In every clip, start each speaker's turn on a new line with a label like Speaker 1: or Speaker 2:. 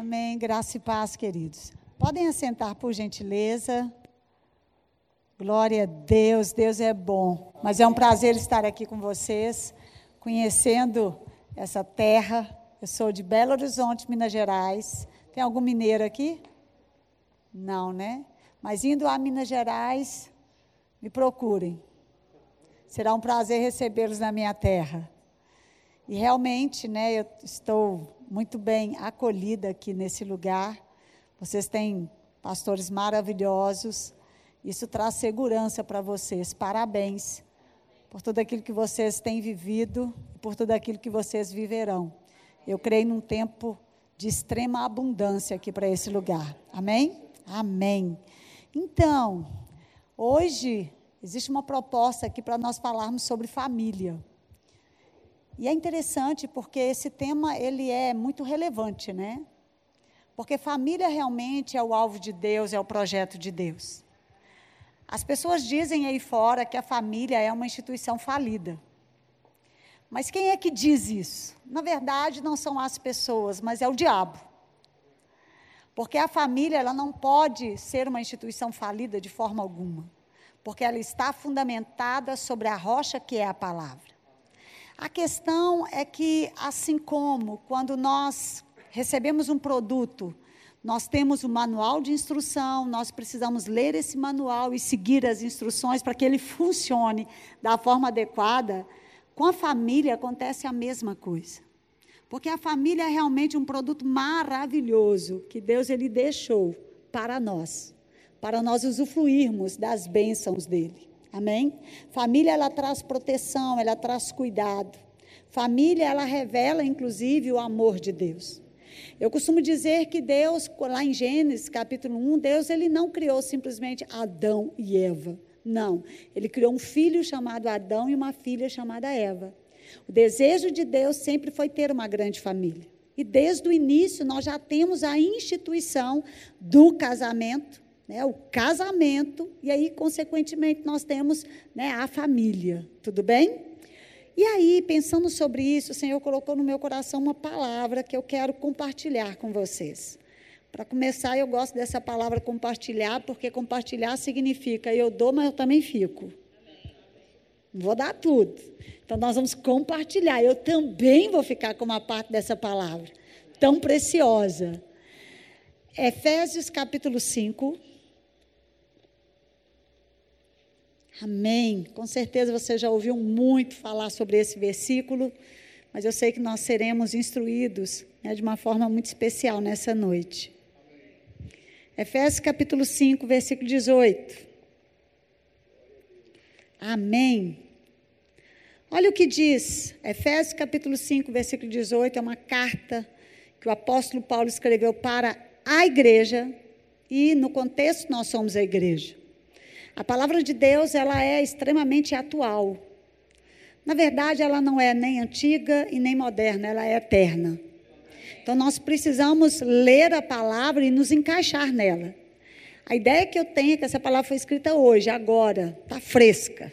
Speaker 1: Amém. Graça e paz, queridos. Podem assentar, por gentileza. Glória a Deus, Deus é bom. Mas é um prazer estar aqui com vocês, conhecendo essa terra. Eu sou de Belo Horizonte, Minas Gerais. Tem algum mineiro aqui? Não, né? Mas indo a Minas Gerais, me procurem. Será um prazer recebê-los na minha terra. E realmente, né, eu estou muito bem acolhida aqui nesse lugar. Vocês têm pastores maravilhosos. Isso traz segurança para vocês. Parabéns por tudo aquilo que vocês têm vivido e por tudo aquilo que vocês viverão. Eu creio num tempo de extrema abundância aqui para esse lugar. Amém? Amém. Então, hoje existe uma proposta aqui para nós falarmos sobre família. E é interessante porque esse tema ele é muito relevante, né? Porque família realmente é o alvo de Deus, é o projeto de Deus. As pessoas dizem aí fora que a família é uma instituição falida. Mas quem é que diz isso? Na verdade, não são as pessoas, mas é o diabo. Porque a família ela não pode ser uma instituição falida de forma alguma, porque ela está fundamentada sobre a rocha que é a palavra. A questão é que, assim como quando nós recebemos um produto, nós temos um manual de instrução, nós precisamos ler esse manual e seguir as instruções para que ele funcione da forma adequada. Com a família acontece a mesma coisa. Porque a família é realmente um produto maravilhoso que Deus ele deixou para nós, para nós usufruirmos das bênçãos dele. Amém? Família ela traz proteção, ela traz cuidado. Família ela revela inclusive o amor de Deus. Eu costumo dizer que Deus, lá em Gênesis capítulo 1, Deus ele não criou simplesmente Adão e Eva. Não, ele criou um filho chamado Adão e uma filha chamada Eva. O desejo de Deus sempre foi ter uma grande família. E desde o início nós já temos a instituição do casamento, né, o casamento, e aí, consequentemente, nós temos né, a família. Tudo bem? E aí, pensando sobre isso, o Senhor colocou no meu coração uma palavra que eu quero compartilhar com vocês. Para começar, eu gosto dessa palavra compartilhar, porque compartilhar significa eu dou, mas eu também fico. Vou dar tudo. Então, nós vamos compartilhar. Eu também vou ficar com uma parte dessa palavra, tão preciosa. Efésios capítulo 5, Amém. Com certeza você já ouviu muito falar sobre esse versículo, mas eu sei que nós seremos instruídos né, de uma forma muito especial nessa noite. Efésios capítulo 5, versículo 18. Amém. Olha o que diz, Efésios capítulo 5, versículo 18, é uma carta que o apóstolo Paulo escreveu para a igreja, e no contexto nós somos a igreja. A palavra de Deus, ela é extremamente atual. Na verdade, ela não é nem antiga e nem moderna, ela é eterna. Então, nós precisamos ler a palavra e nos encaixar nela. A ideia que eu tenho é que essa palavra foi escrita hoje, agora, está fresca.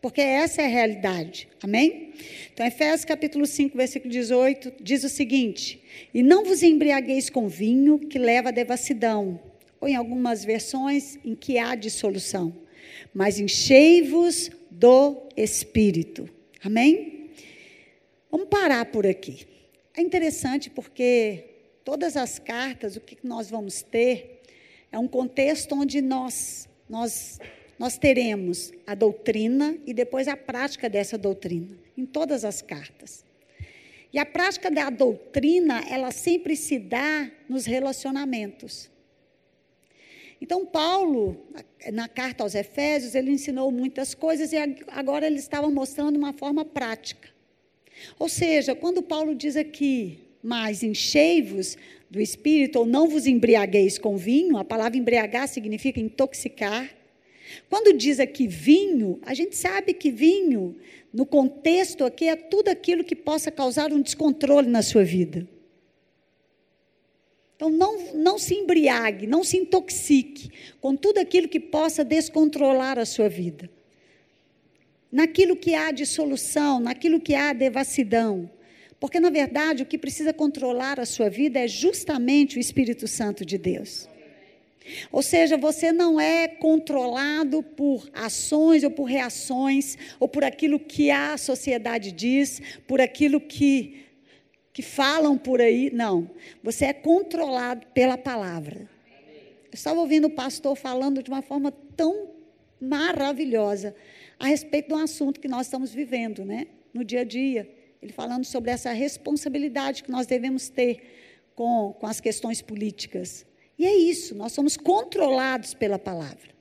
Speaker 1: Porque essa é a realidade. Amém? Então, Efésios capítulo 5, versículo 18, diz o seguinte: E não vos embriagueis com vinho que leva à devassidão, ou em algumas versões em que há dissolução, mas enchei-vos do Espírito. Amém? Vamos parar por aqui. É interessante porque todas as cartas, o que nós vamos ter, é um contexto onde nós, nós, nós teremos a doutrina e depois a prática dessa doutrina, em todas as cartas. E a prática da doutrina, ela sempre se dá nos relacionamentos. Então, Paulo, na carta aos Efésios, ele ensinou muitas coisas e agora ele estava mostrando uma forma prática. Ou seja, quando Paulo diz aqui, mas enchei-vos do espírito, ou não vos embriagueis com vinho, a palavra embriagar significa intoxicar. Quando diz aqui vinho, a gente sabe que vinho, no contexto aqui, é tudo aquilo que possa causar um descontrole na sua vida. Então, não, não se embriague, não se intoxique com tudo aquilo que possa descontrolar a sua vida. Naquilo que há de solução, naquilo que há devassidão. Porque, na verdade, o que precisa controlar a sua vida é justamente o Espírito Santo de Deus. Ou seja, você não é controlado por ações ou por reações, ou por aquilo que a sociedade diz, por aquilo que, que falam por aí. Não. Você é controlado pela palavra. Eu estava ouvindo o pastor falando de uma forma tão maravilhosa a respeito de um assunto que nós estamos vivendo, né? No dia a dia. Ele falando sobre essa responsabilidade que nós devemos ter com, com as questões políticas. E é isso, nós somos controlados pela palavra.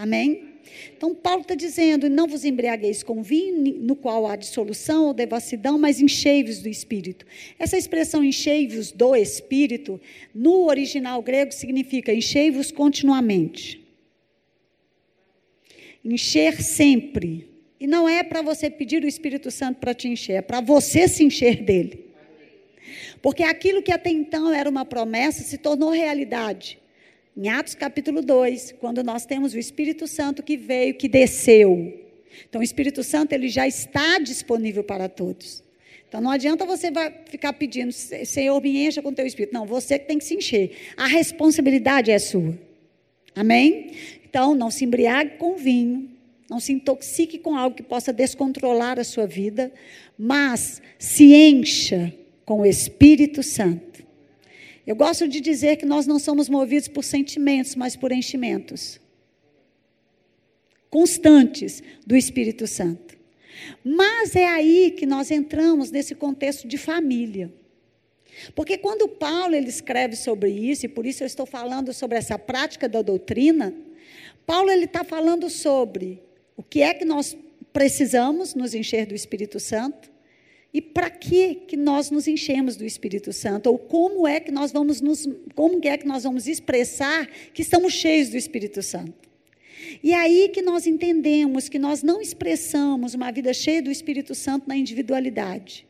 Speaker 1: Amém? Então, Paulo está dizendo: não vos embriagueis com vinho, no qual há dissolução ou devassidão, mas enchei-vos do espírito. Essa expressão enchei-vos do espírito, no original grego, significa enchei-vos continuamente. Encher sempre. E não é para você pedir o Espírito Santo para te encher, é para você se encher dele. Porque aquilo que até então era uma promessa se tornou realidade. Em Atos capítulo 2, quando nós temos o Espírito Santo que veio, que desceu. Então, o Espírito Santo ele já está disponível para todos. Então, não adianta você ficar pedindo, Senhor, me encha com teu Espírito. Não, você que tem que se encher. A responsabilidade é sua. Amém? Então, não se embriague com vinho, não se intoxique com algo que possa descontrolar a sua vida, mas se encha com o Espírito Santo. Eu gosto de dizer que nós não somos movidos por sentimentos, mas por enchimentos constantes do Espírito Santo. Mas é aí que nós entramos nesse contexto de família. Porque quando Paulo ele escreve sobre isso, e por isso eu estou falando sobre essa prática da doutrina, Paulo ele está falando sobre o que é que nós precisamos nos encher do Espírito Santo, e para que que nós nos enchemos do Espírito Santo? Ou como é que nós vamos nos como é que nós vamos expressar que estamos cheios do Espírito Santo? E é aí que nós entendemos que nós não expressamos uma vida cheia do Espírito Santo na individualidade.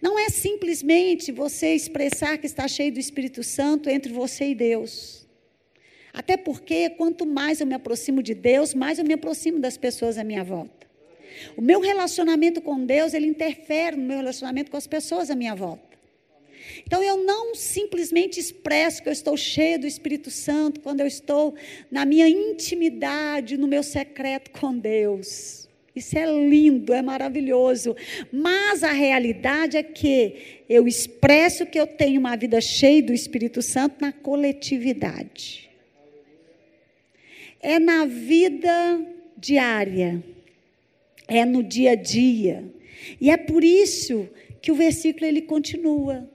Speaker 1: Não é simplesmente você expressar que está cheio do Espírito Santo entre você e Deus. Até porque quanto mais eu me aproximo de Deus, mais eu me aproximo das pessoas à minha volta. O meu relacionamento com Deus, ele interfere no meu relacionamento com as pessoas à minha volta. Então eu não simplesmente expresso que eu estou cheia do Espírito Santo quando eu estou na minha intimidade, no meu secreto com Deus. Isso é lindo, é maravilhoso. Mas a realidade é que eu expresso que eu tenho uma vida cheia do Espírito Santo na coletividade. É na vida diária é no dia a dia. E é por isso que o versículo ele continua.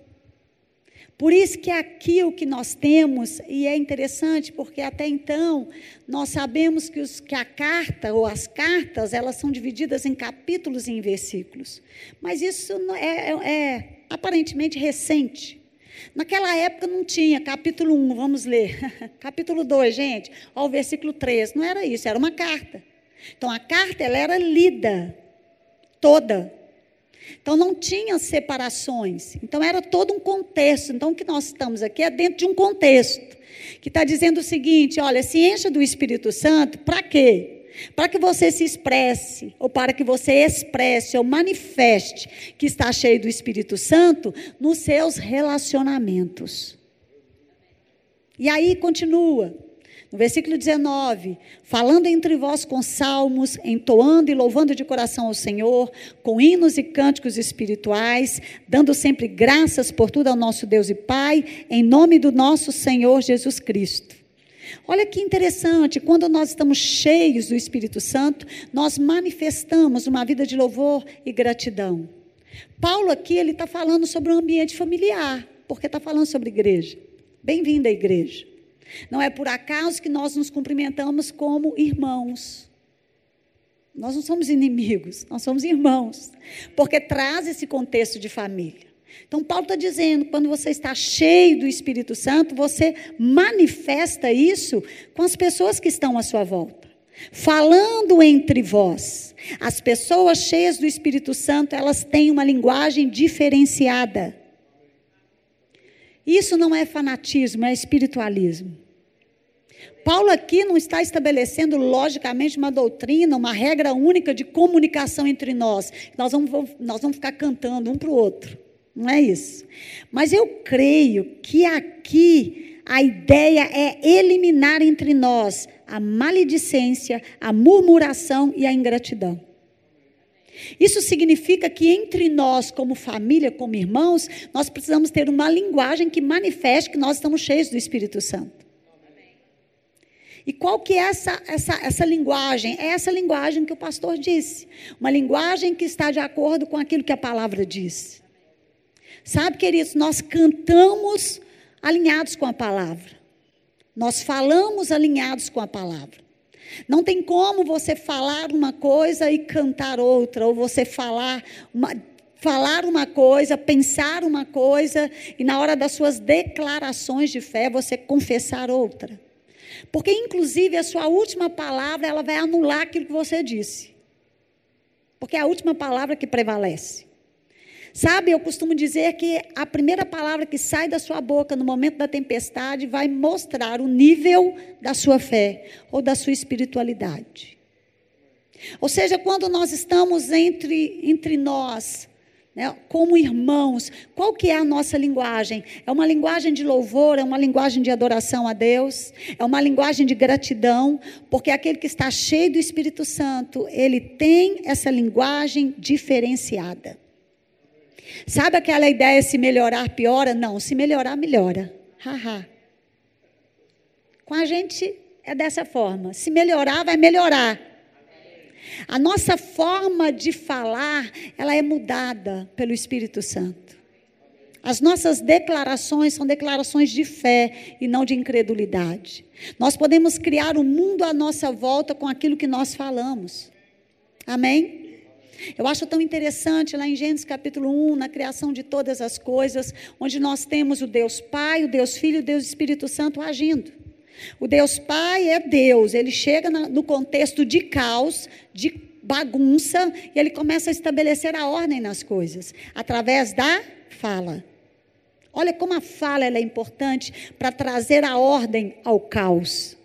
Speaker 1: Por isso que aqui o que nós temos, e é interessante, porque até então nós sabemos que, os, que a carta ou as cartas, elas são divididas em capítulos e em versículos. Mas isso é, é, é aparentemente recente. Naquela época não tinha capítulo 1, vamos ler. capítulo 2, gente, ó, o versículo 3. Não era isso, era uma carta. Então a carta ela era lida toda. Então não tinha separações. Então era todo um contexto. Então o que nós estamos aqui é dentro de um contexto que está dizendo o seguinte: olha, se encha do Espírito Santo, para quê? Para que você se expresse, ou para que você expresse ou manifeste que está cheio do Espírito Santo nos seus relacionamentos. E aí continua. No versículo 19, falando entre vós com salmos, entoando e louvando de coração ao Senhor, com hinos e cânticos espirituais, dando sempre graças por tudo ao nosso Deus e Pai, em nome do nosso Senhor Jesus Cristo. Olha que interessante, quando nós estamos cheios do Espírito Santo, nós manifestamos uma vida de louvor e gratidão. Paulo aqui ele está falando sobre um ambiente familiar, porque está falando sobre igreja. Bem-vindo à igreja. Não é por acaso que nós nos cumprimentamos como irmãos. Nós não somos inimigos, nós somos irmãos, porque traz esse contexto de família. Então, Paulo está dizendo: quando você está cheio do Espírito Santo, você manifesta isso com as pessoas que estão à sua volta. Falando entre vós. As pessoas cheias do Espírito Santo, elas têm uma linguagem diferenciada. Isso não é fanatismo, é espiritualismo. Paulo aqui não está estabelecendo logicamente uma doutrina, uma regra única de comunicação entre nós. Nós vamos, nós vamos ficar cantando um para o outro. Não é isso. Mas eu creio que aqui a ideia é eliminar entre nós a maledicência, a murmuração e a ingratidão. Isso significa que entre nós, como família, como irmãos, nós precisamos ter uma linguagem que manifeste que nós estamos cheios do Espírito Santo. E qual que é essa, essa, essa linguagem? É essa linguagem que o pastor disse. Uma linguagem que está de acordo com aquilo que a palavra diz. Sabe, queridos, nós cantamos alinhados com a palavra. Nós falamos alinhados com a palavra. Não tem como você falar uma coisa e cantar outra, ou você falar uma, falar uma coisa, pensar uma coisa, e na hora das suas declarações de fé você confessar outra. Porque, inclusive, a sua última palavra ela vai anular aquilo que você disse. Porque é a última palavra que prevalece. Sabe, eu costumo dizer que a primeira palavra que sai da sua boca no momento da tempestade vai mostrar o nível da sua fé ou da sua espiritualidade. Ou seja, quando nós estamos entre, entre nós, né, como irmãos, qual que é a nossa linguagem? É uma linguagem de louvor, é uma linguagem de adoração a Deus, é uma linguagem de gratidão, porque aquele que está cheio do Espírito Santo, ele tem essa linguagem diferenciada. Sabe aquela ideia se melhorar piora? Não, se melhorar melhora. Haha. Com a gente é dessa forma. Se melhorar vai melhorar. A nossa forma de falar, ela é mudada pelo Espírito Santo. As nossas declarações são declarações de fé e não de incredulidade. Nós podemos criar o um mundo à nossa volta com aquilo que nós falamos. Amém? Eu acho tão interessante lá em Gênesis capítulo 1, na criação de todas as coisas, onde nós temos o Deus Pai, o Deus Filho e o Deus Espírito Santo agindo. O Deus Pai é Deus, ele chega no contexto de caos, de bagunça, e ele começa a estabelecer a ordem nas coisas, através da fala. Olha como a fala é importante para trazer a ordem ao caos.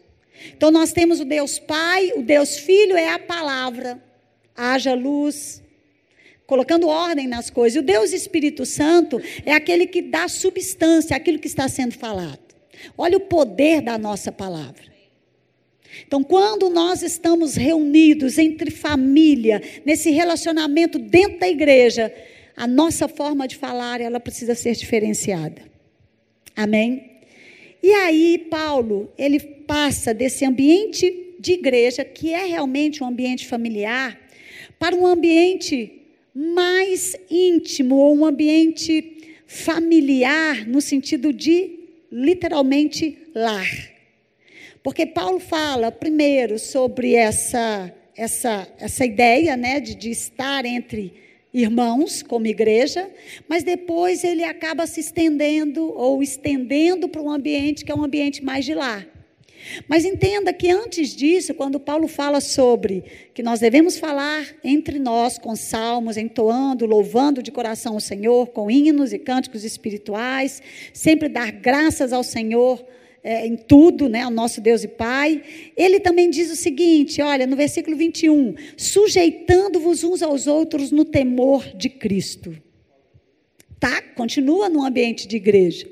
Speaker 1: Então nós temos o Deus Pai, o Deus Filho é a palavra haja luz, colocando ordem nas coisas. E o Deus Espírito Santo é aquele que dá substância àquilo que está sendo falado. Olha o poder da nossa palavra. Então, quando nós estamos reunidos entre família, nesse relacionamento dentro da igreja, a nossa forma de falar, ela precisa ser diferenciada. Amém? E aí, Paulo, ele passa desse ambiente de igreja, que é realmente um ambiente familiar, para um ambiente mais íntimo, ou um ambiente familiar, no sentido de literalmente lar. Porque Paulo fala primeiro sobre essa, essa, essa ideia né, de, de estar entre irmãos, como igreja, mas depois ele acaba se estendendo ou estendendo para um ambiente que é um ambiente mais de lar. Mas entenda que antes disso, quando Paulo fala sobre que nós devemos falar entre nós com salmos, entoando, louvando de coração o Senhor, com hinos e cânticos espirituais, sempre dar graças ao Senhor é, em tudo, né, ao nosso Deus e Pai. Ele também diz o seguinte: olha, no versículo 21, sujeitando-vos uns aos outros no temor de Cristo. Tá? Continua no ambiente de igreja.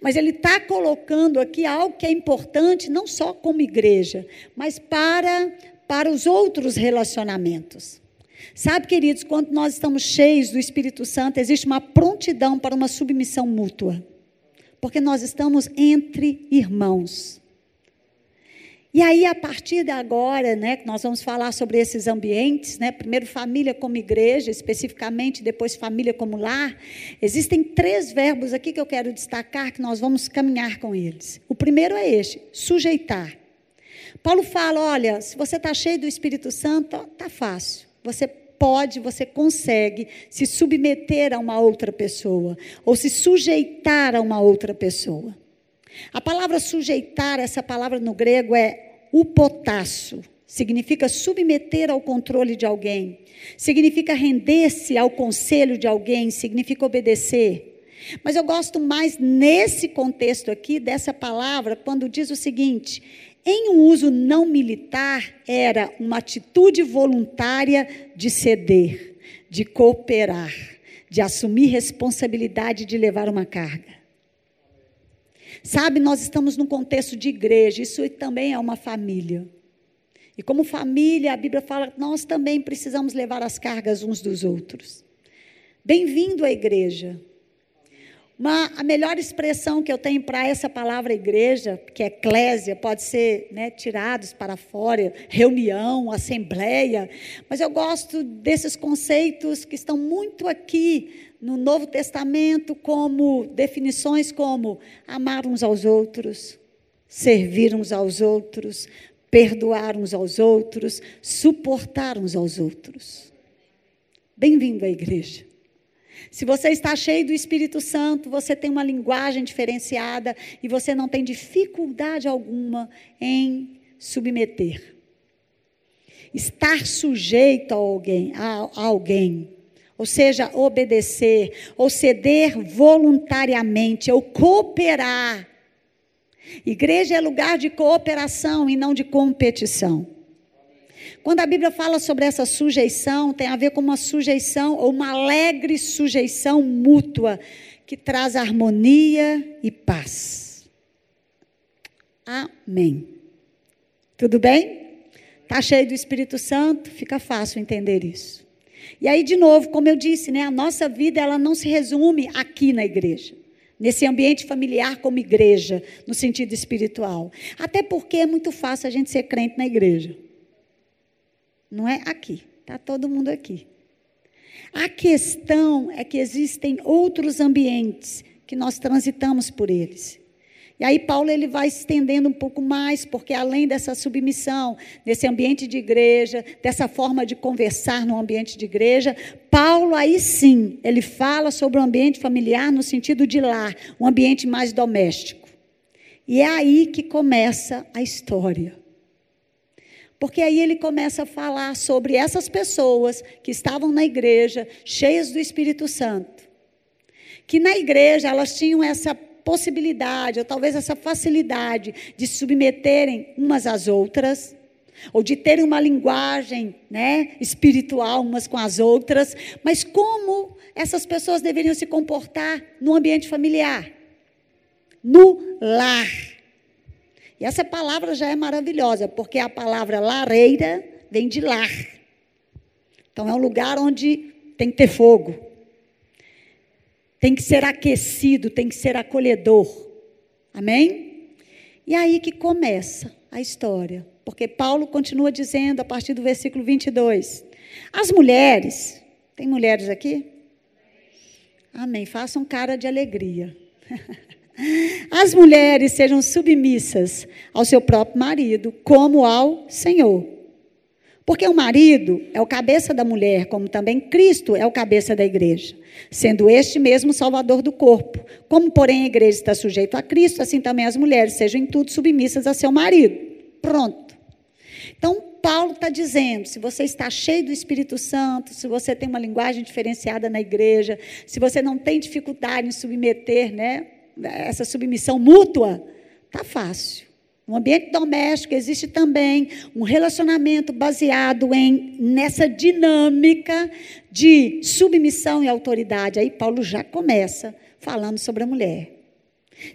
Speaker 1: Mas ele está colocando aqui algo que é importante, não só como igreja, mas para, para os outros relacionamentos. Sabe, queridos, quando nós estamos cheios do Espírito Santo, existe uma prontidão para uma submissão mútua. Porque nós estamos entre irmãos. E aí, a partir de agora, né, nós vamos falar sobre esses ambientes, né, primeiro família como igreja, especificamente, depois família como lar. Existem três verbos aqui que eu quero destacar, que nós vamos caminhar com eles. O primeiro é este, sujeitar. Paulo fala, olha, se você está cheio do Espírito Santo, está fácil. Você pode, você consegue se submeter a uma outra pessoa, ou se sujeitar a uma outra pessoa. A palavra sujeitar, essa palavra no grego é upotasso. Significa submeter ao controle de alguém. Significa render-se ao conselho de alguém. Significa obedecer. Mas eu gosto mais nesse contexto aqui dessa palavra, quando diz o seguinte: Em um uso não militar, era uma atitude voluntária de ceder, de cooperar, de assumir responsabilidade de levar uma carga. Sabe, nós estamos num contexto de igreja, isso também é uma família. E como família, a Bíblia fala nós também precisamos levar as cargas uns dos outros. Bem-vindo à igreja. Uma, a melhor expressão que eu tenho para essa palavra igreja, que é eclésia, pode ser né, tirados para fora, reunião, assembleia, mas eu gosto desses conceitos que estão muito aqui no Novo Testamento como definições como amar uns aos outros, servir uns aos outros, perdoar uns aos outros, suportar uns aos outros. Bem-vindo à igreja. Se você está cheio do Espírito Santo, você tem uma linguagem diferenciada e você não tem dificuldade alguma em submeter. Estar sujeito a alguém, a, a alguém, ou seja, obedecer, ou ceder voluntariamente, ou cooperar. Igreja é lugar de cooperação e não de competição. Quando a Bíblia fala sobre essa sujeição, tem a ver com uma sujeição ou uma alegre sujeição mútua que traz harmonia e paz. Amém. Tudo bem? Está cheio do Espírito Santo, fica fácil entender isso. E aí, de novo, como eu disse, né, a nossa vida ela não se resume aqui na igreja, nesse ambiente familiar como igreja, no sentido espiritual. Até porque é muito fácil a gente ser crente na igreja. Não é aqui, está todo mundo aqui. A questão é que existem outros ambientes que nós transitamos por eles. E aí Paulo ele vai estendendo um pouco mais, porque além dessa submissão, desse ambiente de igreja, dessa forma de conversar no ambiente de igreja, Paulo aí sim, ele fala sobre o ambiente familiar no sentido de lar, um ambiente mais doméstico. E é aí que começa a história. Porque aí ele começa a falar sobre essas pessoas que estavam na igreja, cheias do Espírito Santo. Que na igreja elas tinham essa possibilidade, ou talvez essa facilidade de se submeterem umas às outras, ou de terem uma linguagem né, espiritual umas com as outras, mas como essas pessoas deveriam se comportar no ambiente familiar? No lar. E essa palavra já é maravilhosa, porque a palavra lareira vem de lar. Então é um lugar onde tem que ter fogo. Tem que ser aquecido, tem que ser acolhedor. Amém? E aí que começa a história. Porque Paulo continua dizendo a partir do versículo 22. As mulheres, tem mulheres aqui? Amém. Façam cara de alegria. As mulheres sejam submissas ao seu próprio marido, como ao Senhor. Porque o marido é o cabeça da mulher, como também Cristo é o cabeça da igreja, sendo este mesmo salvador do corpo. Como, porém, a igreja está sujeita a Cristo, assim também as mulheres sejam em tudo submissas a seu marido. Pronto. Então, Paulo está dizendo: se você está cheio do Espírito Santo, se você tem uma linguagem diferenciada na igreja, se você não tem dificuldade em submeter, né? essa submissão mútua, tá fácil. No ambiente doméstico existe também um relacionamento baseado em nessa dinâmica de submissão e autoridade. Aí Paulo já começa falando sobre a mulher.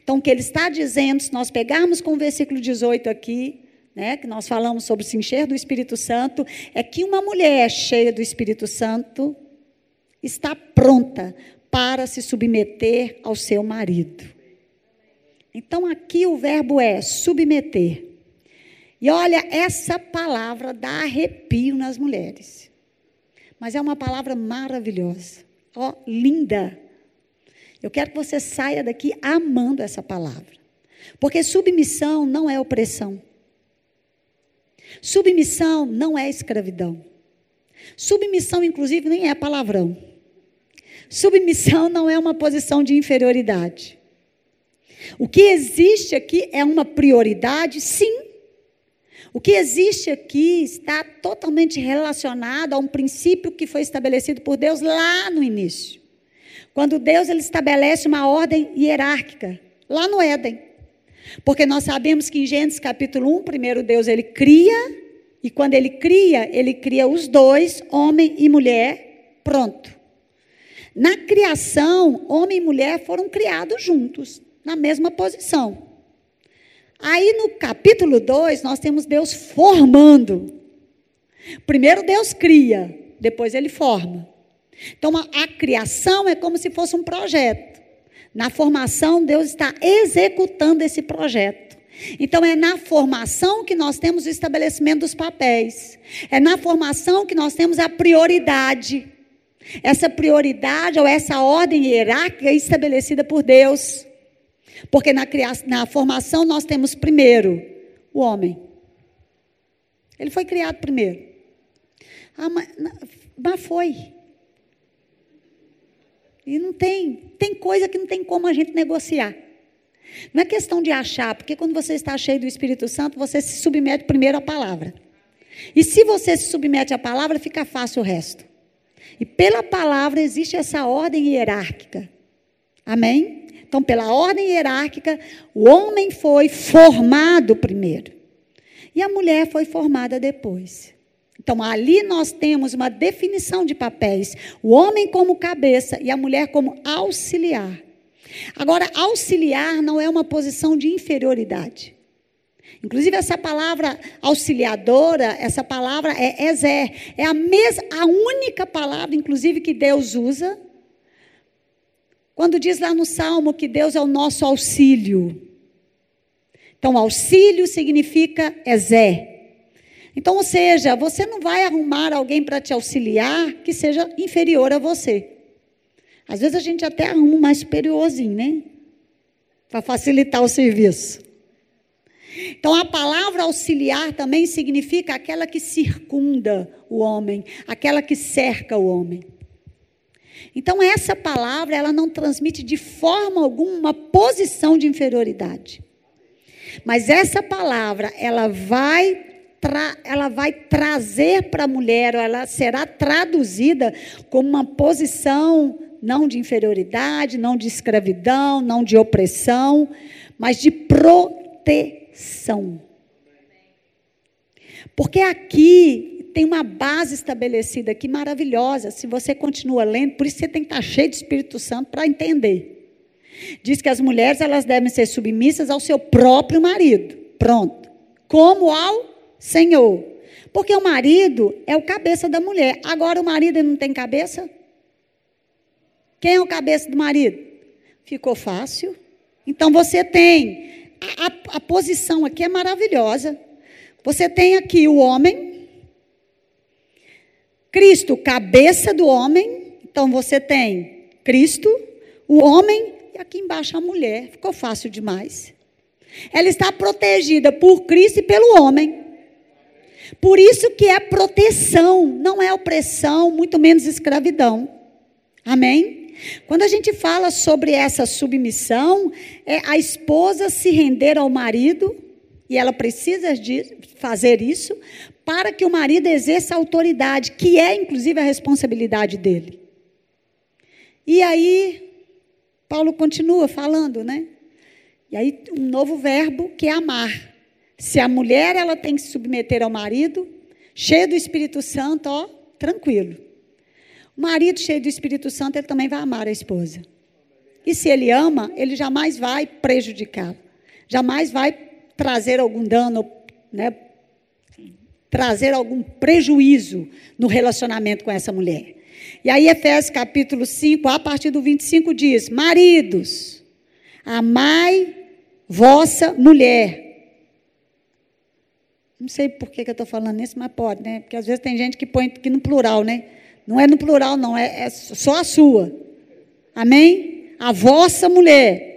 Speaker 1: Então, o que ele está dizendo, se nós pegarmos com o versículo 18 aqui, né, que nós falamos sobre se encher do Espírito Santo, é que uma mulher cheia do Espírito Santo está pronta para se submeter ao seu marido. Então aqui o verbo é submeter. E olha, essa palavra dá arrepio nas mulheres. Mas é uma palavra maravilhosa. Ó, oh, linda. Eu quero que você saia daqui amando essa palavra. Porque submissão não é opressão. Submissão não é escravidão. Submissão, inclusive, nem é palavrão. Submissão não é uma posição de inferioridade. O que existe aqui é uma prioridade, sim. O que existe aqui está totalmente relacionado a um princípio que foi estabelecido por Deus lá no início. Quando Deus ele estabelece uma ordem hierárquica, lá no Éden. Porque nós sabemos que em Gênesis capítulo 1, primeiro Deus ele cria, e quando ele cria, ele cria os dois, homem e mulher, pronto. Na criação, homem e mulher foram criados juntos, na mesma posição. Aí no capítulo 2, nós temos Deus formando. Primeiro Deus cria, depois ele forma. Então a, a criação é como se fosse um projeto. Na formação, Deus está executando esse projeto. Então, é na formação que nós temos o estabelecimento dos papéis. É na formação que nós temos a prioridade. Essa prioridade ou essa ordem hierárquica estabelecida por Deus. Porque na, criação, na formação nós temos primeiro o homem. Ele foi criado primeiro. Ah, mas, mas foi. E não tem, tem coisa que não tem como a gente negociar. Não é questão de achar, porque quando você está cheio do Espírito Santo, você se submete primeiro à palavra. E se você se submete à palavra, fica fácil o resto. E pela palavra existe essa ordem hierárquica. Amém? Então, pela ordem hierárquica, o homem foi formado primeiro. E a mulher foi formada depois. Então, ali nós temos uma definição de papéis: o homem como cabeça e a mulher como auxiliar. Agora, auxiliar não é uma posição de inferioridade. Inclusive, essa palavra auxiliadora, essa palavra é exé. É a, mes, a única palavra, inclusive, que Deus usa quando diz lá no Salmo que Deus é o nosso auxílio. Então, auxílio significa exé. Então, ou seja, você não vai arrumar alguém para te auxiliar que seja inferior a você. Às vezes a gente até arruma um mais superiorzinho, né? Para facilitar o serviço. Então a palavra auxiliar também significa aquela que circunda o homem, aquela que cerca o homem. Então essa palavra, ela não transmite de forma alguma uma posição de inferioridade. Mas essa palavra, ela vai ela vai trazer para a mulher, ela será traduzida como uma posição não de inferioridade, não de escravidão, não de opressão, mas de proteção. Porque aqui tem uma base estabelecida aqui maravilhosa. Se você continua lendo, por isso você tem que estar cheio de Espírito Santo para entender. Diz que as mulheres elas devem ser submissas ao seu próprio marido. Pronto. Como ao Senhor. Porque o marido é o cabeça da mulher. Agora o marido não tem cabeça? Quem é o cabeça do marido? Ficou fácil. Então você tem. A, a, a posição aqui é maravilhosa. Você tem aqui o homem. Cristo, cabeça do homem. Então você tem Cristo, o homem, e aqui embaixo a mulher. Ficou fácil demais. Ela está protegida por Cristo e pelo homem. Por isso que é proteção, não é opressão, muito menos escravidão. Amém? Quando a gente fala sobre essa submissão, é a esposa se render ao marido, e ela precisa de fazer isso, para que o marido exerça a autoridade, que é inclusive a responsabilidade dele. E aí, Paulo continua falando, né? E aí, um novo verbo que é amar. Se a mulher ela tem que se submeter ao marido, cheio do Espírito Santo, ó, tranquilo. O marido cheio do Espírito Santo, ele também vai amar a esposa. E se ele ama, ele jamais vai prejudicá-la. Jamais vai trazer algum dano, né, trazer algum prejuízo no relacionamento com essa mulher. E aí, Efésios capítulo 5, a partir do 25, diz: Maridos, amai vossa mulher. Não sei por que, eu estou falando isso, mas pode, né? Porque às vezes tem gente que põe aqui no plural, né? Não é no plural, não, é, é só a sua. Amém? A vossa mulher.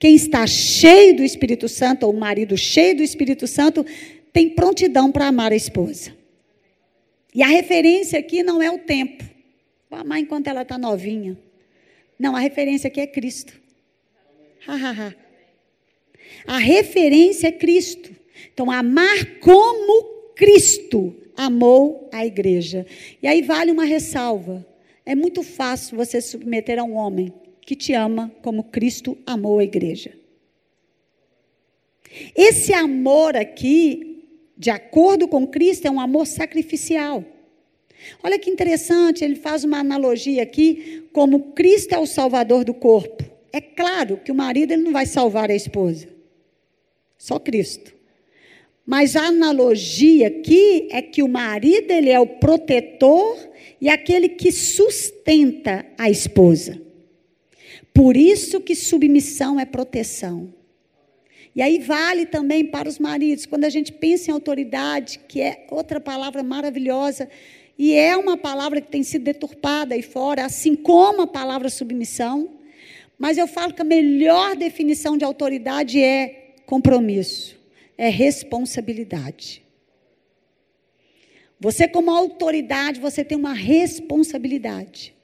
Speaker 1: Quem está cheio do Espírito Santo, ou o marido cheio do Espírito Santo, tem prontidão para amar a esposa. E a referência aqui não é o tempo. Vou amar enquanto ela está novinha. Não, a referência aqui é Cristo. Ha, ha, ha. A referência é Cristo. Então, amar como Cristo amou a igreja. E aí vale uma ressalva. É muito fácil você submeter a um homem que te ama como Cristo amou a igreja. Esse amor aqui, de acordo com Cristo, é um amor sacrificial. Olha que interessante, ele faz uma analogia aqui, como Cristo é o salvador do corpo. É claro que o marido ele não vai salvar a esposa. Só Cristo. Mas a analogia aqui é que o marido ele é o protetor e aquele que sustenta a esposa. Por isso que submissão é proteção. E aí vale também para os maridos, quando a gente pensa em autoridade, que é outra palavra maravilhosa, e é uma palavra que tem sido deturpada aí fora, assim como a palavra submissão, mas eu falo que a melhor definição de autoridade é compromisso, é responsabilidade. Você, como autoridade, você tem uma responsabilidade.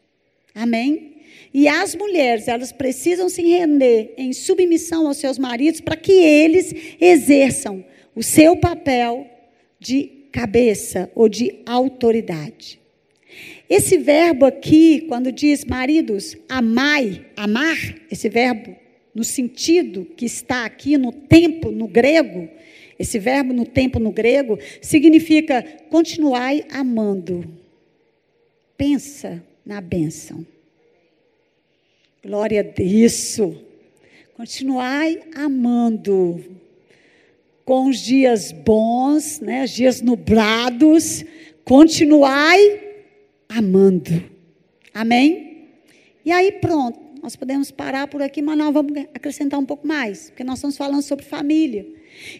Speaker 1: Amém? E as mulheres, elas precisam se render em submissão aos seus maridos para que eles exerçam o seu papel de cabeça ou de autoridade. Esse verbo aqui, quando diz maridos, amai, amar, esse verbo no sentido que está aqui no tempo no grego, esse verbo no tempo no grego significa continuai amando. Pensa na bênção. Glória a Deus. Continuai amando. Com os dias bons, né, os dias nublados, continuai amando. Amém? E aí pronto, nós podemos parar por aqui, mas nós vamos acrescentar um pouco mais, porque nós estamos falando sobre família.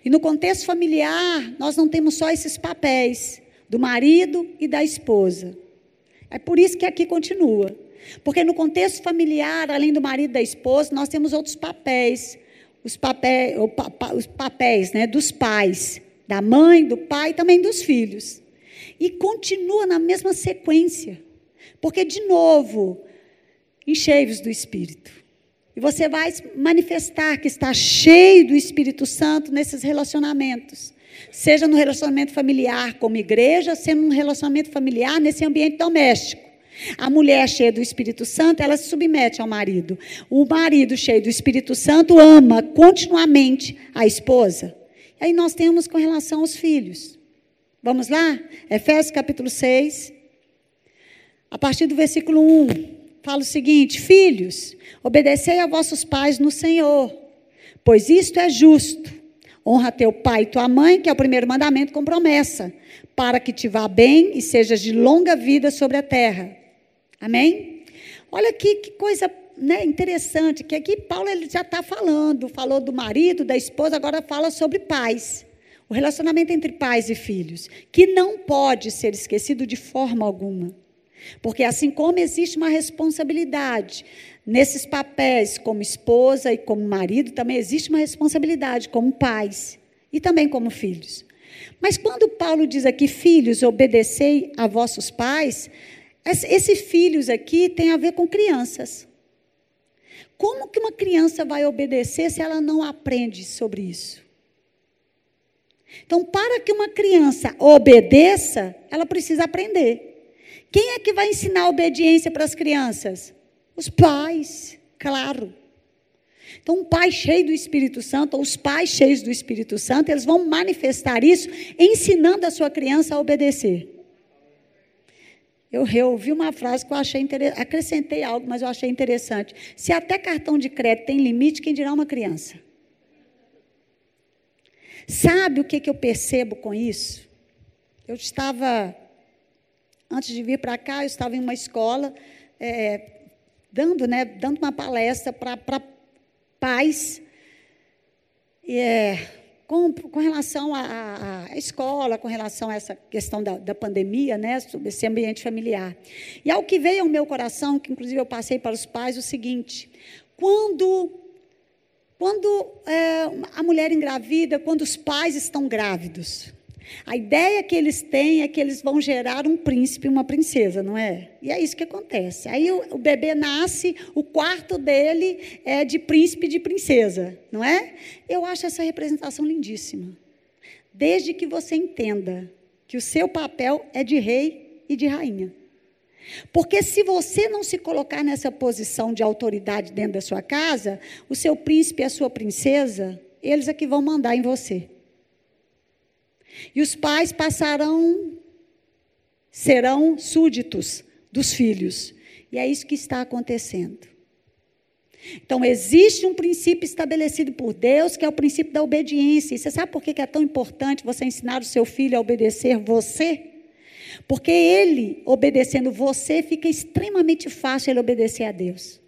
Speaker 1: E no contexto familiar, nós não temos só esses papéis do marido e da esposa. É por isso que aqui continua. Porque no contexto familiar, além do marido e da esposa, nós temos outros papéis. Os papéis, os papéis né, dos pais, da mãe, do pai e também dos filhos. E continua na mesma sequência. Porque, de novo, enchei-vos do Espírito. E você vai manifestar que está cheio do Espírito Santo nesses relacionamentos. Seja no relacionamento familiar como igreja, seja no relacionamento familiar nesse ambiente doméstico. A mulher cheia do Espírito Santo, ela se submete ao marido. O marido cheio do Espírito Santo ama continuamente a esposa. E aí nós temos com relação aos filhos. Vamos lá? Efésios capítulo 6. A partir do versículo 1, fala o seguinte: Filhos, obedecei a vossos pais no Senhor, pois isto é justo. Honra teu pai e tua mãe, que é o primeiro mandamento com promessa, para que te vá bem e sejas de longa vida sobre a terra. Amém? Olha aqui que coisa né, interessante, que aqui Paulo ele já está falando, falou do marido, da esposa, agora fala sobre pais. O relacionamento entre pais e filhos, que não pode ser esquecido de forma alguma. Porque assim como existe uma responsabilidade nesses papéis como esposa e como marido, também existe uma responsabilidade como pais e também como filhos. Mas quando Paulo diz aqui, filhos, obedecei a vossos pais, esses filhos aqui tem a ver com crianças. Como que uma criança vai obedecer se ela não aprende sobre isso? Então, para que uma criança obedeça, ela precisa aprender. Quem é que vai ensinar a obediência para as crianças? Os pais, claro. Então, um pai cheio do Espírito Santo, ou os pais cheios do Espírito Santo, eles vão manifestar isso ensinando a sua criança a obedecer. Eu reouvi uma frase que eu achei interessante, acrescentei algo, mas eu achei interessante. Se até cartão de crédito tem limite, quem dirá uma criança? Sabe o que, que eu percebo com isso? Eu estava, antes de vir para cá, eu estava em uma escola, é, dando, né, dando uma palestra para pais. É, com, com relação à, escola, com relação a essa questão da, da pandemia, né, sobre esse ambiente familiar. E ao que veio ao meu coração, que inclusive eu passei para os pais, o seguinte: quando Quando é, a mulher engravida, quando os pais estão grávidos, a ideia que eles têm é que eles vão gerar um príncipe e uma princesa, não é? E é isso que acontece. Aí o, o bebê nasce, o quarto dele é de príncipe e de princesa, não é? Eu acho essa representação lindíssima. Desde que você entenda que o seu papel é de rei e de rainha. Porque se você não se colocar nessa posição de autoridade dentro da sua casa, o seu príncipe e a sua princesa, eles é que vão mandar em você. E os pais passarão, serão súditos dos filhos. E é isso que está acontecendo. Então, existe um princípio estabelecido por Deus, que é o princípio da obediência. E você sabe por que é tão importante você ensinar o seu filho a obedecer você? Porque ele, obedecendo você, fica extremamente fácil ele obedecer a Deus.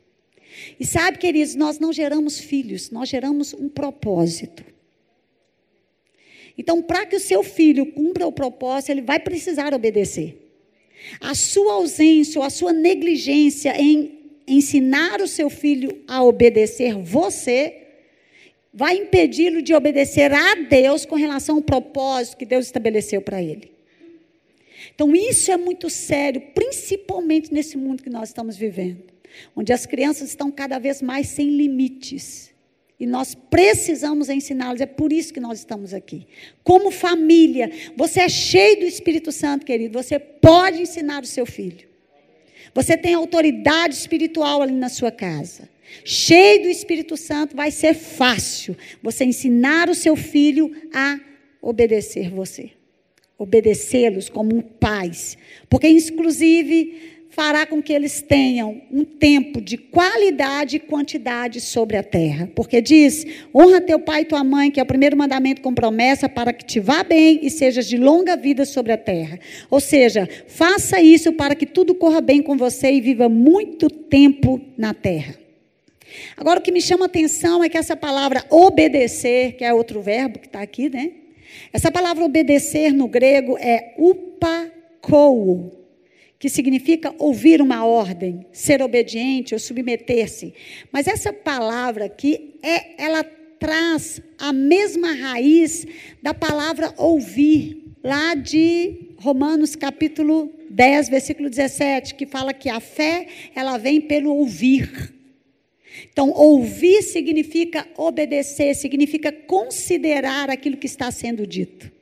Speaker 1: E sabe, queridos, nós não geramos filhos, nós geramos um propósito. Então, para que o seu filho cumpra o propósito, ele vai precisar obedecer. A sua ausência ou a sua negligência em ensinar o seu filho a obedecer você, vai impedi-lo de obedecer a Deus com relação ao propósito que Deus estabeleceu para ele. Então, isso é muito sério, principalmente nesse mundo que nós estamos vivendo, onde as crianças estão cada vez mais sem limites. E nós precisamos ensiná-los, é por isso que nós estamos aqui. Como família, você é cheio do Espírito Santo, querido, você pode ensinar o seu filho. Você tem autoridade espiritual ali na sua casa. Cheio do Espírito Santo, vai ser fácil você ensinar o seu filho a obedecer você. Obedecê-los como pais. Porque, inclusive, fará com que eles tenham um tempo de qualidade e quantidade sobre a terra. Porque diz: honra teu pai e tua mãe, que é o primeiro mandamento com promessa, para que te vá bem e sejas de longa vida sobre a terra. Ou seja, faça isso para que tudo corra bem com você e viva muito tempo na terra. Agora, o que me chama a atenção é que essa palavra obedecer, que é outro verbo que está aqui, né? Essa palavra obedecer no grego é upakou que significa ouvir uma ordem, ser obediente ou submeter-se. Mas essa palavra aqui, é, ela traz a mesma raiz da palavra ouvir, lá de Romanos capítulo 10, versículo 17, que fala que a fé, ela vem pelo ouvir. Então, ouvir significa obedecer, significa considerar aquilo que está sendo dito.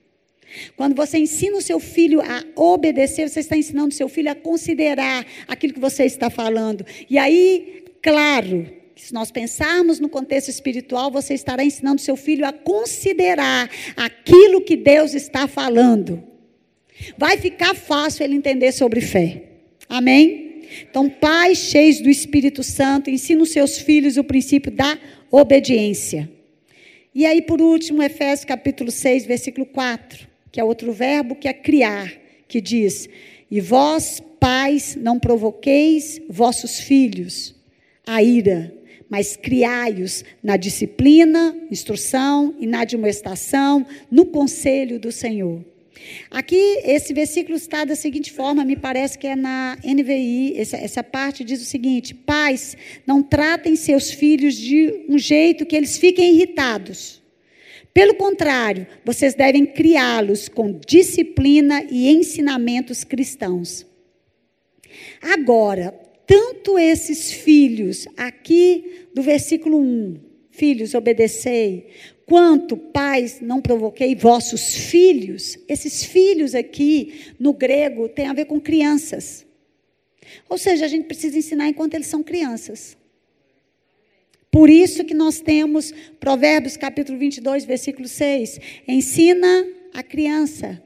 Speaker 1: Quando você ensina o seu filho a obedecer, você está ensinando o seu filho a considerar aquilo que você está falando. E aí, claro, se nós pensarmos no contexto espiritual, você estará ensinando o seu filho a considerar aquilo que Deus está falando. Vai ficar fácil ele entender sobre fé. Amém? Então, pais cheios do Espírito Santo, ensina os seus filhos o princípio da obediência. E aí, por último, Efésios capítulo 6, versículo 4 que é outro verbo que é criar, que diz: E vós, pais, não provoqueis vossos filhos a ira, mas criai-os na disciplina, instrução e na admoestação, no conselho do Senhor. Aqui, esse versículo está da seguinte forma, me parece que é na NVI, essa, essa parte diz o seguinte: Pais, não tratem seus filhos de um jeito que eles fiquem irritados pelo contrário, vocês devem criá-los com disciplina e ensinamentos cristãos. Agora, tanto esses filhos, aqui do versículo 1, filhos, obedecei, quanto pais, não provoquei vossos filhos, esses filhos aqui, no grego, tem a ver com crianças. Ou seja, a gente precisa ensinar enquanto eles são crianças. Por isso que nós temos Provérbios capítulo 22, versículo 6. Ensina a criança.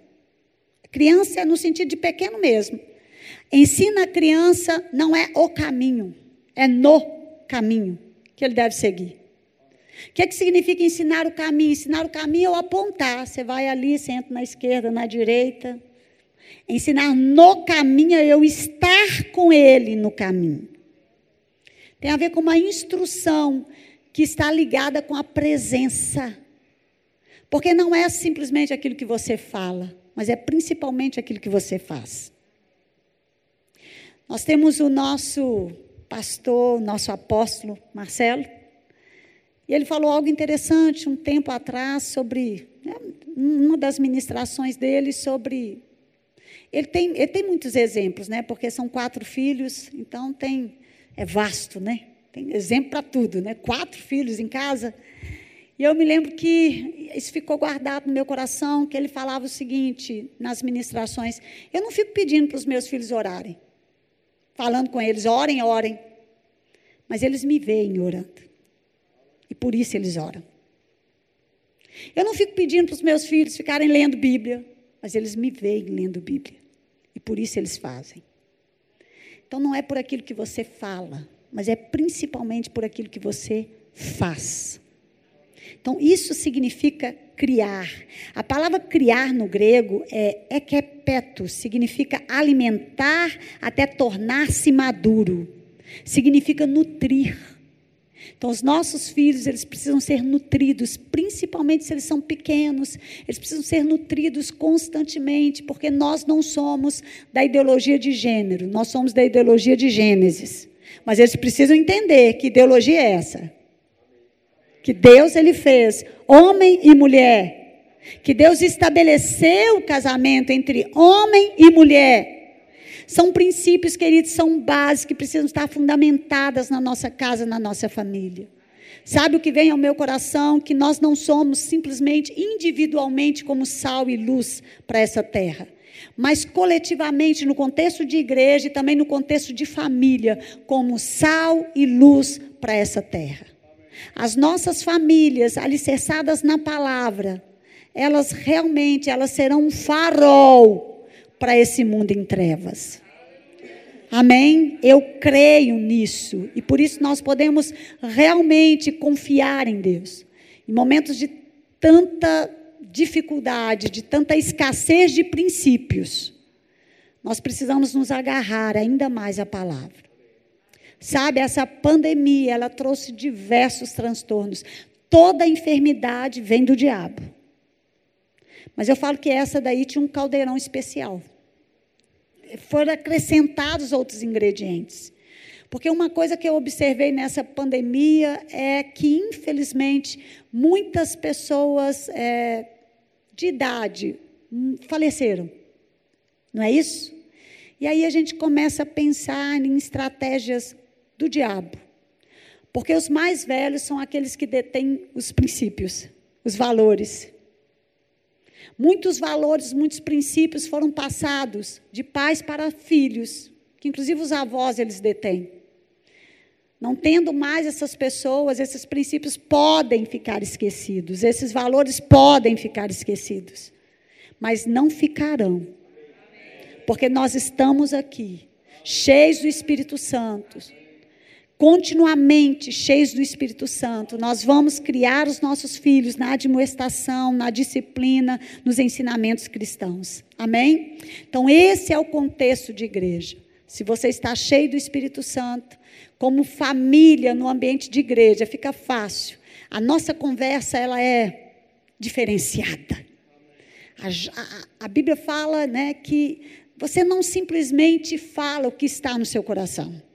Speaker 1: Criança é no sentido de pequeno mesmo. Ensina a criança não é o caminho, é no caminho que ele deve seguir. O que, é que significa ensinar o caminho? Ensinar o caminho é o apontar. Você vai ali, você entra na esquerda, na direita. Ensinar no caminho é eu estar com ele no caminho. Tem a ver com uma instrução que está ligada com a presença. Porque não é simplesmente aquilo que você fala, mas é principalmente aquilo que você faz. Nós temos o nosso pastor, nosso apóstolo Marcelo, E ele falou algo interessante um tempo atrás sobre né, uma das ministrações dele sobre ele tem, ele tem muitos exemplos, né? Porque são quatro filhos, então tem é vasto, né? Tem exemplo para tudo, né? Quatro filhos em casa. E eu me lembro que isso ficou guardado no meu coração, que ele falava o seguinte nas ministrações: eu não fico pedindo para os meus filhos orarem, falando com eles, orem, orem. Mas eles me veem orando. E por isso eles oram. Eu não fico pedindo para os meus filhos ficarem lendo Bíblia, mas eles me veem lendo Bíblia. E por isso eles fazem. Então não é por aquilo que você fala, mas é principalmente por aquilo que você faz. Então isso significa criar. A palavra criar no grego é ekepeto, significa alimentar até tornar-se maduro. Significa nutrir. Então, os nossos filhos, eles precisam ser nutridos, principalmente se eles são pequenos, eles precisam ser nutridos constantemente, porque nós não somos da ideologia de gênero, nós somos da ideologia de Gênesis. Mas eles precisam entender que ideologia é essa. Que Deus ele fez homem e mulher. Que Deus estabeleceu o casamento entre homem e mulher são princípios, queridos, são bases que precisam estar fundamentadas na nossa casa, na nossa família. Sabe o que vem ao meu coração? Que nós não somos simplesmente individualmente como sal e luz para essa terra, mas coletivamente, no contexto de igreja e também no contexto de família, como sal e luz para essa terra. As nossas famílias, alicerçadas na palavra, elas realmente elas serão um farol para esse mundo em trevas. Amém? Eu creio nisso. E por isso nós podemos realmente confiar em Deus. Em momentos de tanta dificuldade, de tanta escassez de princípios, nós precisamos nos agarrar ainda mais à palavra. Sabe, essa pandemia, ela trouxe diversos transtornos. Toda enfermidade vem do diabo. Mas eu falo que essa daí tinha um caldeirão especial foram acrescentados outros ingredientes. Porque uma coisa que eu observei nessa pandemia é que, infelizmente, muitas pessoas é, de idade hum, faleceram. Não é isso? E aí a gente começa a pensar em estratégias do diabo. Porque os mais velhos são aqueles que detêm os princípios, os valores. Muitos valores, muitos princípios foram passados de pais para filhos, que inclusive os avós eles detêm. Não tendo mais essas pessoas, esses princípios podem ficar esquecidos, esses valores podem ficar esquecidos, mas não ficarão. Porque nós estamos aqui, cheios do Espírito Santo, continuamente cheios do Espírito Santo, nós vamos criar os nossos filhos na admoestação, na disciplina, nos ensinamentos cristãos. Amém? Então, esse é o contexto de igreja. Se você está cheio do Espírito Santo, como família no ambiente de igreja, fica fácil. A nossa conversa ela é diferenciada. A, a, a Bíblia fala né, que você não simplesmente fala o que está no seu coração.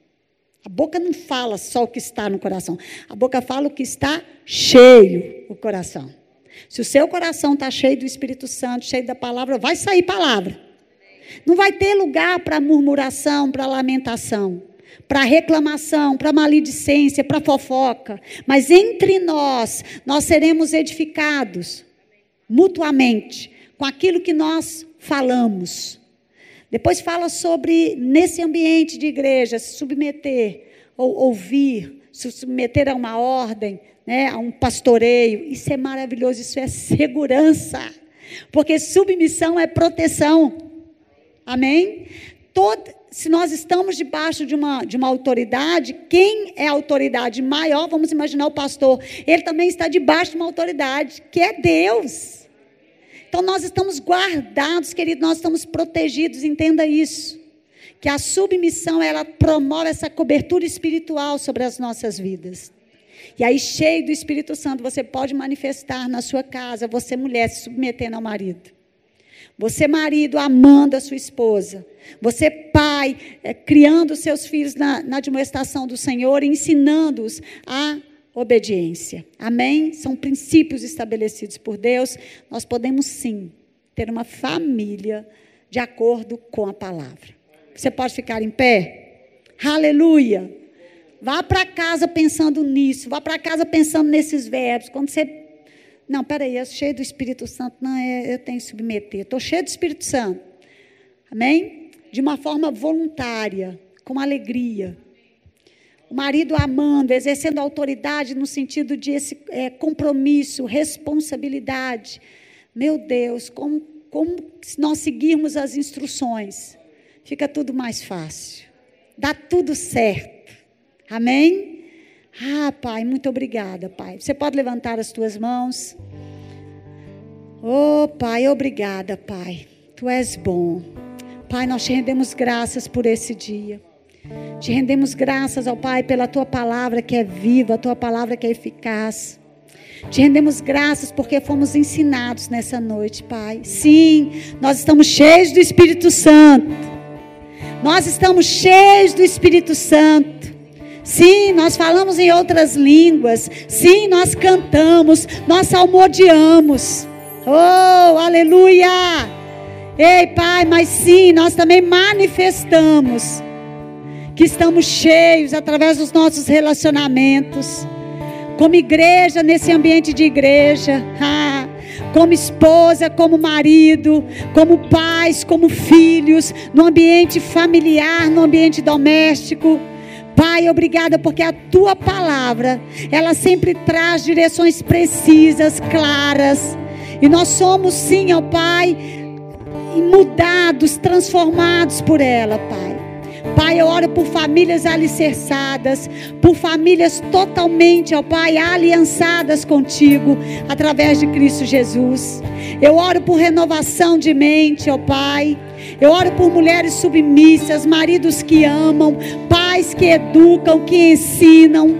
Speaker 1: A boca não fala só o que está no coração. A boca fala o que está cheio o coração. Se o seu coração está cheio do Espírito Santo, cheio da palavra, vai sair palavra. Não vai ter lugar para murmuração, para lamentação, para reclamação, para maledicência, para fofoca. Mas entre nós, nós seremos edificados mutuamente com aquilo que nós falamos. Depois fala sobre, nesse ambiente de igreja, se submeter, ou ouvir, se submeter a uma ordem, né, a um pastoreio. Isso é maravilhoso, isso é segurança. Porque submissão é proteção. Amém? Todo, se nós estamos debaixo de uma, de uma autoridade, quem é a autoridade maior, vamos imaginar o pastor, ele também está debaixo de uma autoridade, que é Deus. Então nós estamos guardados, querido, nós estamos protegidos, entenda isso. Que a submissão, ela promove essa cobertura espiritual sobre as nossas vidas. E aí, cheio do Espírito Santo, você pode manifestar na sua casa, você mulher, se submetendo ao marido. Você, marido, amando a sua esposa. Você, pai, é, criando seus filhos na, na demonstração do Senhor, ensinando-os a obediência. Amém? São princípios estabelecidos por Deus. Nós podemos sim ter uma família de acordo com a palavra. Você pode ficar em pé? Aleluia! Vá para casa pensando nisso, vá para casa pensando nesses verbos. Quando você. Não, peraí, eu cheio do Espírito Santo. Não, é, eu tenho que submeter. Estou cheio do Espírito Santo. Amém? De uma forma voluntária, com alegria marido amando, exercendo autoridade no sentido de esse é, compromisso, responsabilidade. Meu Deus, como, como se nós seguirmos as instruções, fica tudo mais fácil. Dá tudo certo. Amém? Ah, Pai, muito obrigada, Pai. Você pode levantar as tuas mãos. Oh, Pai, obrigada, Pai. Tu és bom. Pai, nós te rendemos graças por esse dia. Te rendemos graças ao Pai pela tua palavra que é viva, a tua palavra que é eficaz. Te rendemos graças porque fomos ensinados nessa noite, Pai. Sim, nós estamos cheios do Espírito Santo. Nós estamos cheios do Espírito Santo. Sim, nós falamos em outras línguas. Sim, nós cantamos, nós salmodiamos. Oh, aleluia! Ei, Pai, mas sim, nós também manifestamos que estamos cheios através dos nossos relacionamentos, como igreja, nesse ambiente de igreja, ah, como esposa, como marido, como pais, como filhos, no ambiente familiar, no ambiente doméstico. Pai, obrigada porque a tua palavra, ela sempre traz direções precisas, claras. E nós somos sim, ó Pai, mudados, transformados por ela, Pai. Pai, eu oro por famílias alicerçadas, por famílias totalmente, ó Pai, aliançadas contigo, através de Cristo Jesus. Eu oro por renovação de mente, ó Pai. Eu oro por mulheres submissas, maridos que amam, pais que educam, que ensinam,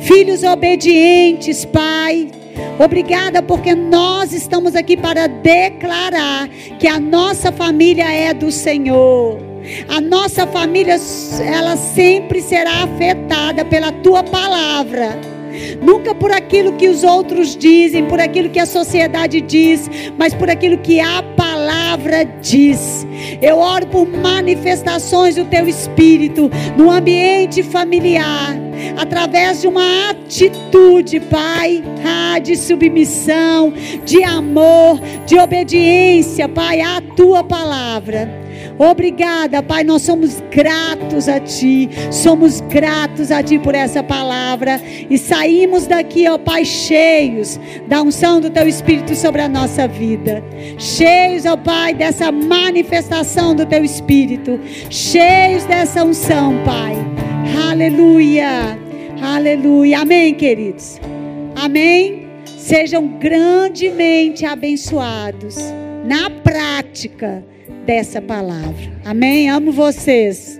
Speaker 1: filhos obedientes, Pai. Obrigada porque nós estamos aqui para declarar que a nossa família é do Senhor. A nossa família, ela sempre será afetada pela tua palavra. Nunca por aquilo que os outros dizem, por aquilo que a sociedade diz, mas por aquilo que a palavra diz. Eu oro por manifestações do teu espírito no ambiente familiar, através de uma atitude, Pai, ah, de submissão, de amor, de obediência, Pai, à tua palavra. Obrigada, Pai. Nós somos gratos a Ti. Somos gratos a Ti por essa palavra. E saímos daqui, ó Pai, cheios da unção do Teu Espírito sobre a nossa vida. Cheios, ó Pai, dessa manifestação do Teu Espírito. Cheios dessa unção, Pai. Aleluia. Aleluia. Amém, queridos. Amém. Sejam grandemente abençoados na prática dessa palavra. Amém? Amo vocês.